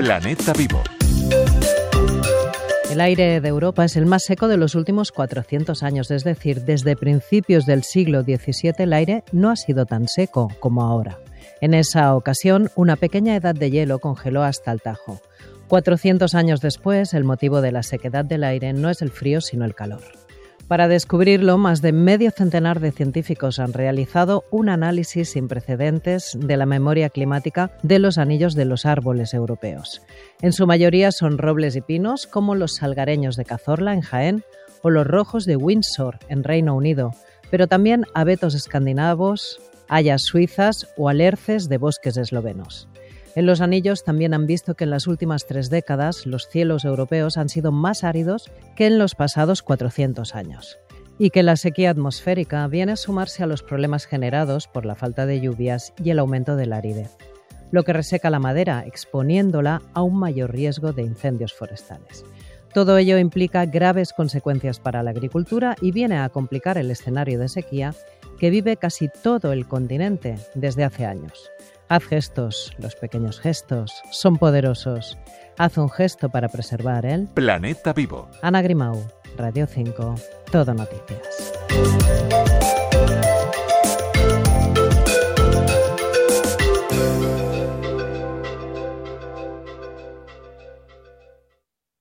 Planeta Vivo. El aire de Europa es el más seco de los últimos 400 años, es decir, desde principios del siglo XVII el aire no ha sido tan seco como ahora. En esa ocasión, una pequeña edad de hielo congeló hasta el Tajo. 400 años después, el motivo de la sequedad del aire no es el frío, sino el calor. Para descubrirlo, más de medio centenar de científicos han realizado un análisis sin precedentes de la memoria climática de los anillos de los árboles europeos. En su mayoría son robles y pinos, como los salgareños de Cazorla, en Jaén, o los rojos de Windsor, en Reino Unido, pero también abetos escandinavos, hayas suizas o alerces de bosques eslovenos. En los anillos también han visto que en las últimas tres décadas los cielos europeos han sido más áridos que en los pasados 400 años y que la sequía atmosférica viene a sumarse a los problemas generados por la falta de lluvias y el aumento de la lo que reseca la madera, exponiéndola a un mayor riesgo de incendios forestales. Todo ello implica graves consecuencias para la agricultura y viene a complicar el escenario de sequía que vive casi todo el continente desde hace años. Haz gestos, los pequeños gestos son poderosos. Haz un gesto para preservar el planeta vivo. Ana Grimau, Radio 5, Todo Noticias.